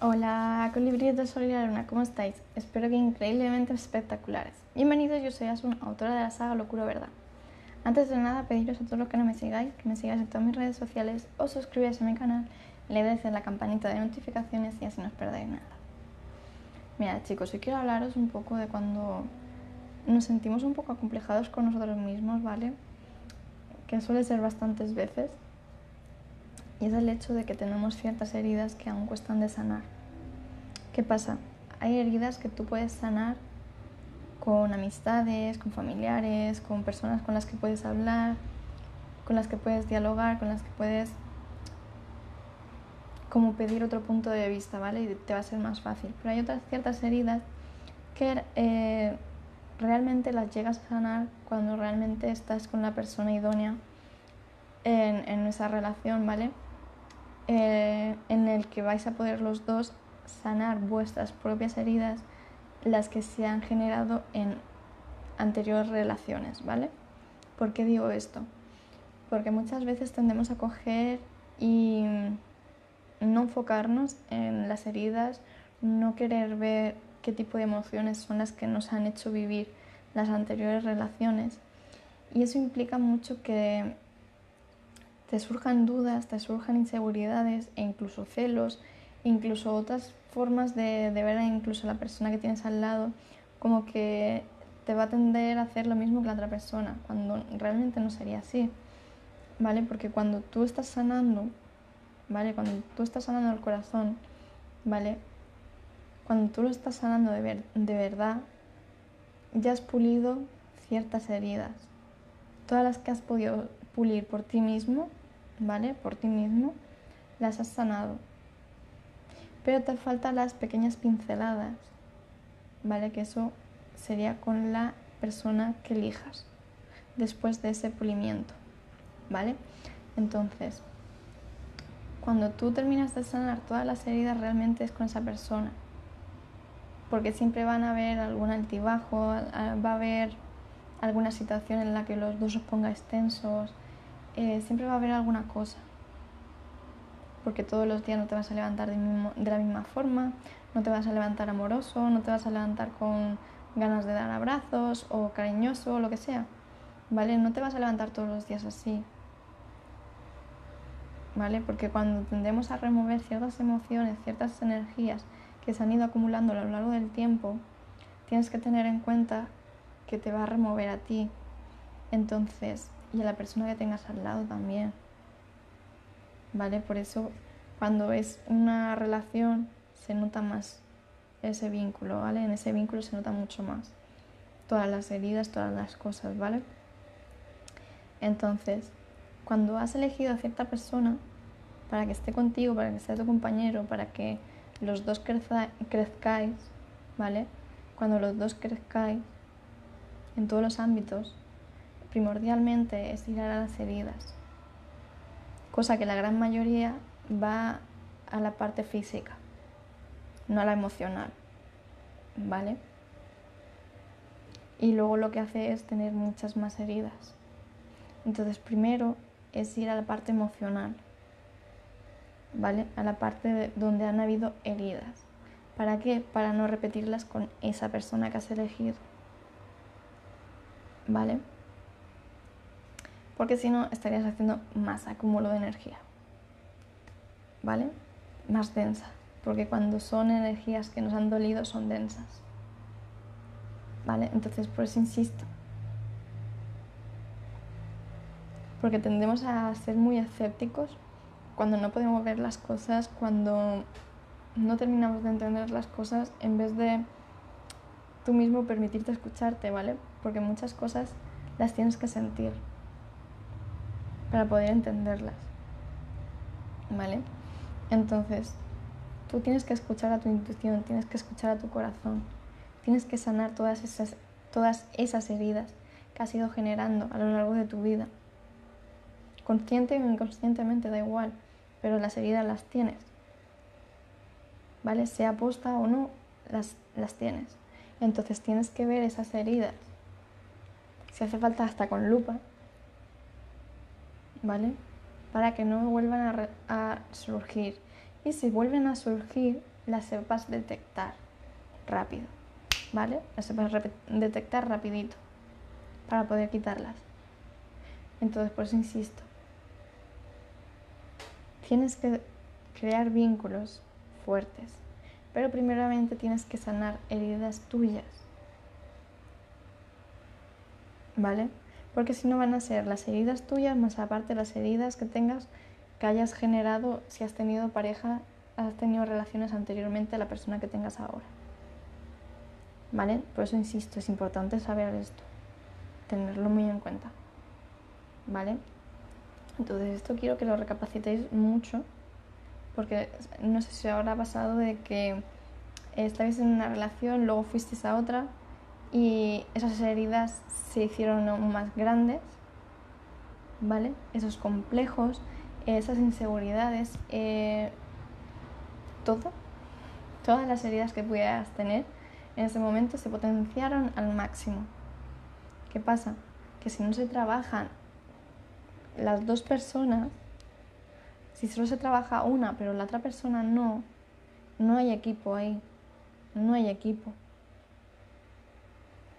Hola, colibríes de Sol y la Luna, ¿cómo estáis? Espero que increíblemente espectaculares. Bienvenidos, yo soy Asun, autora de la saga Locura Verdad. Antes de nada, pediros a todos los que no me sigáis, que me sigáis en todas mis redes sociales, os suscribáis a mi canal, le deis la campanita de notificaciones y así no os perdáis nada. Mira, chicos, hoy quiero hablaros un poco de cuando nos sentimos un poco acomplejados con nosotros mismos, ¿vale? Que suele ser bastantes veces y es el hecho de que tenemos ciertas heridas que aún cuestan de sanar. ¿Qué pasa? Hay heridas que tú puedes sanar con amistades, con familiares, con personas con las que puedes hablar, con las que puedes dialogar, con las que puedes como pedir otro punto de vista, ¿vale? Y te va a ser más fácil. Pero hay otras ciertas heridas que eh, realmente las llegas a sanar cuando realmente estás con la persona idónea en, en esa relación, ¿vale? Eh, en el que vais a poder los dos sanar vuestras propias heridas, las que se han generado en anteriores relaciones, ¿vale? ¿Por qué digo esto? Porque muchas veces tendemos a coger y no enfocarnos en las heridas, no querer ver qué tipo de emociones son las que nos han hecho vivir las anteriores relaciones. Y eso implica mucho que te surjan dudas, te surjan inseguridades e incluso celos, incluso otras formas de, ver a incluso la persona que tienes al lado, como que te va a tender a hacer lo mismo que la otra persona, cuando realmente no sería así, ¿vale? Porque cuando tú estás sanando, ¿vale? Cuando tú estás sanando el corazón, ¿vale? Cuando tú lo estás sanando de, de verdad, ya has pulido ciertas heridas. Todas las que has podido pulir por ti mismo, ¿vale? Por ti mismo, las has sanado. Pero te faltan las pequeñas pinceladas, ¿vale? Que eso sería con la persona que elijas después de ese pulimiento, ¿vale? Entonces, cuando tú terminas de sanar todas las heridas, realmente es con esa persona. Porque siempre van a haber algún altibajo, va a haber alguna situación en la que los dos os pongáis tensos, eh, siempre va a haber alguna cosa. Porque todos los días no te vas a levantar de, de, la misma forma, no te vas a levantar amoroso, no te vas a levantar con ganas de dar abrazos o cariñoso o lo que sea. ¿Vale? No te vas a levantar todos los días así. ¿Vale? Porque cuando tendemos a remover ciertas emociones, ciertas energías que se han ido acumulando a lo largo del tiempo, tienes que tener en cuenta que te va a remover a ti. Entonces, y a la persona que tengas al lado también. ¿Vale? Por eso cuando es una relación se nota más ese vínculo, ¿vale? En ese vínculo se nota mucho más todas las heridas, todas las cosas, ¿vale? Entonces, cuando has elegido a cierta persona para que esté contigo, para que sea tu compañero, para que los dos crezcáis, ¿vale? Cuando los dos crezcáis en todos los ámbitos, primordialmente es ir a las heridas, cosa que la gran mayoría va a la parte física, no a la emocional, ¿vale? Y luego lo que hace es tener muchas más heridas. Entonces primero es ir a la parte emocional, ¿vale? A la parte donde han habido heridas. ¿Para qué? Para no repetirlas con esa persona que has elegido. ¿Vale? Porque si no estarías haciendo más acúmulo de energía, ¿vale? Más densa, porque cuando son energías que nos han dolido son densas, ¿vale? Entonces por eso insisto, porque tendemos a ser muy escépticos cuando no podemos ver las cosas, cuando no terminamos de entender las cosas, en vez de tú mismo permitirte escucharte, ¿vale? Porque muchas cosas las tienes que sentir para poder entenderlas. ¿Vale? Entonces, tú tienes que escuchar a tu intuición, tienes que escuchar a tu corazón, tienes que sanar todas esas, todas esas heridas que has ido generando a lo largo de tu vida. Consciente o inconscientemente, da igual, pero las heridas las tienes. ¿Vale? Sea posta o no, las, las tienes. Entonces tienes que ver esas heridas. Si hace falta hasta con lupa, Para que no vuelvan a, surgir. Y si vuelven a surgir, las sepas detectar rápido, ¿vale? Las sepas detectar rapidito para poder quitarlas. Entonces, por eso insisto, tienes que crear vínculos fuertes, pero primeramente tienes que sanar heridas tuyas, ¿vale? Porque si no van a ser las heridas tuyas más aparte las heridas que tengas que hayas generado si has tenido pareja, has tenido relaciones anteriormente a la persona que tengas ahora. ¿Vale? Por eso insisto, es importante saber esto, tenerlo muy en cuenta. ¿Vale? Entonces esto quiero que lo recapacitéis mucho, porque no sé si ahora ha pasado de que estabais en una relación, luego fuisteis a otra y esas heridas se hicieron aún más grandes, ¿vale? Esos complejos, esas inseguridades, eh, todo, todas las heridas que pudieras tener en ese momento se potenciaron al máximo. ¿Qué pasa? Que si no se trabajan las dos personas, si solo se trabaja una pero la otra persona no, no hay equipo ahí, no hay equipo.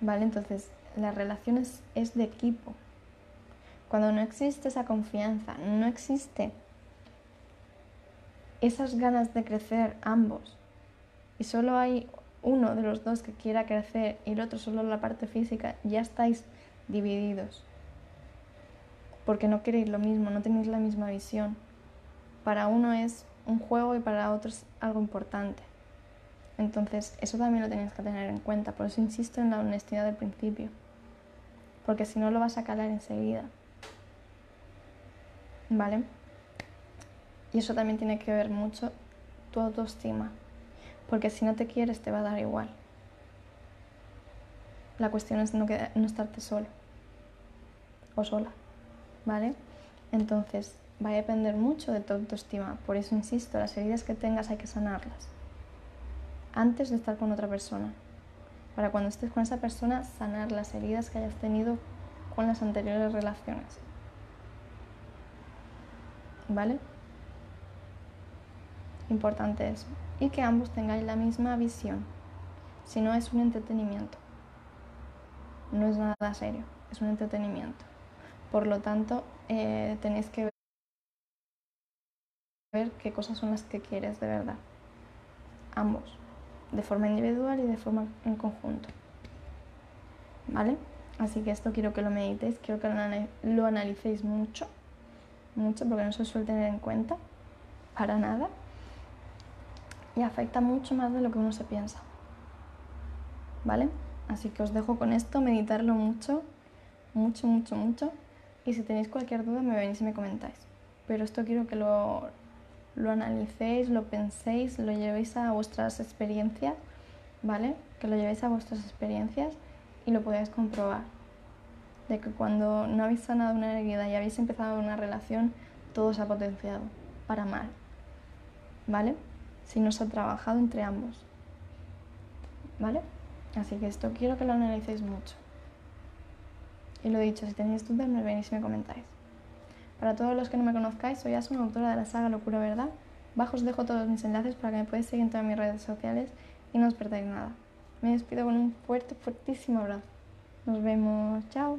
¿Vale? Entonces, las relaciones es de equipo. Cuando no existe esa confianza, no existe esas ganas de crecer ambos y solo hay uno de los dos que quiera crecer y el otro solo la parte física, ya estáis divididos. Porque no queréis lo mismo, no tenéis la misma visión. Para uno es un juego y para otro es algo importante. Entonces, eso también lo tenéis que tener en cuenta. Por eso insisto en la honestidad del principio. Porque si no, lo vas a calar enseguida. ¿vale? Y eso también tiene que ver mucho tu autoestima, porque si no te quieres te va a dar igual. La cuestión es no, no estarte solo o sola, ¿vale? Entonces va a depender mucho de tu autoestima, por eso insisto, las heridas que tengas hay que sanarlas antes de estar con otra persona. Para cuando estés con esa persona, sanar las heridas que hayas tenido con las anteriores relaciones. ¿vale? Importante eso. Y que ambos tengáis la misma visión. Si no es un entretenimiento. No es nada serio, es un entretenimiento. Por lo tanto, eh, tenéis que ver qué cosas son las que quieres de verdad. Ambos. De forma individual y de forma en conjunto. ¿Vale? Así que esto quiero que lo meditéis, quiero que lo analicéis mucho mucho porque no se suele tener en cuenta para nada y afecta mucho más de lo que uno se piensa. ¿Vale? Así que os dejo con esto, meditarlo mucho, mucho, mucho, mucho. Y si tenéis cualquier duda me venís y me comentáis. Pero esto quiero que lo, lo analicéis, lo penséis, lo llevéis a vuestras experiencias, ¿vale? Que lo llevéis a vuestras experiencias y lo podáis comprobar de que cuando no habéis sanado una herida y habéis empezado una relación, todo se ha potenciado para mal, ¿vale? Si no se ha trabajado entre ambos, ¿vale? Así que esto quiero que lo analicéis mucho. Y lo dicho, si tenéis dudas me venís y me comentáis. Para todos los que no me conozcáis, soy Asuna, autora de la saga Locura Verdad. Bajo os dejo todos mis enlaces para que me podáis seguir en todas mis redes sociales y no os perdáis nada. Me despido con un fuerte, fuertísimo abrazo. Nos vemos. Chao.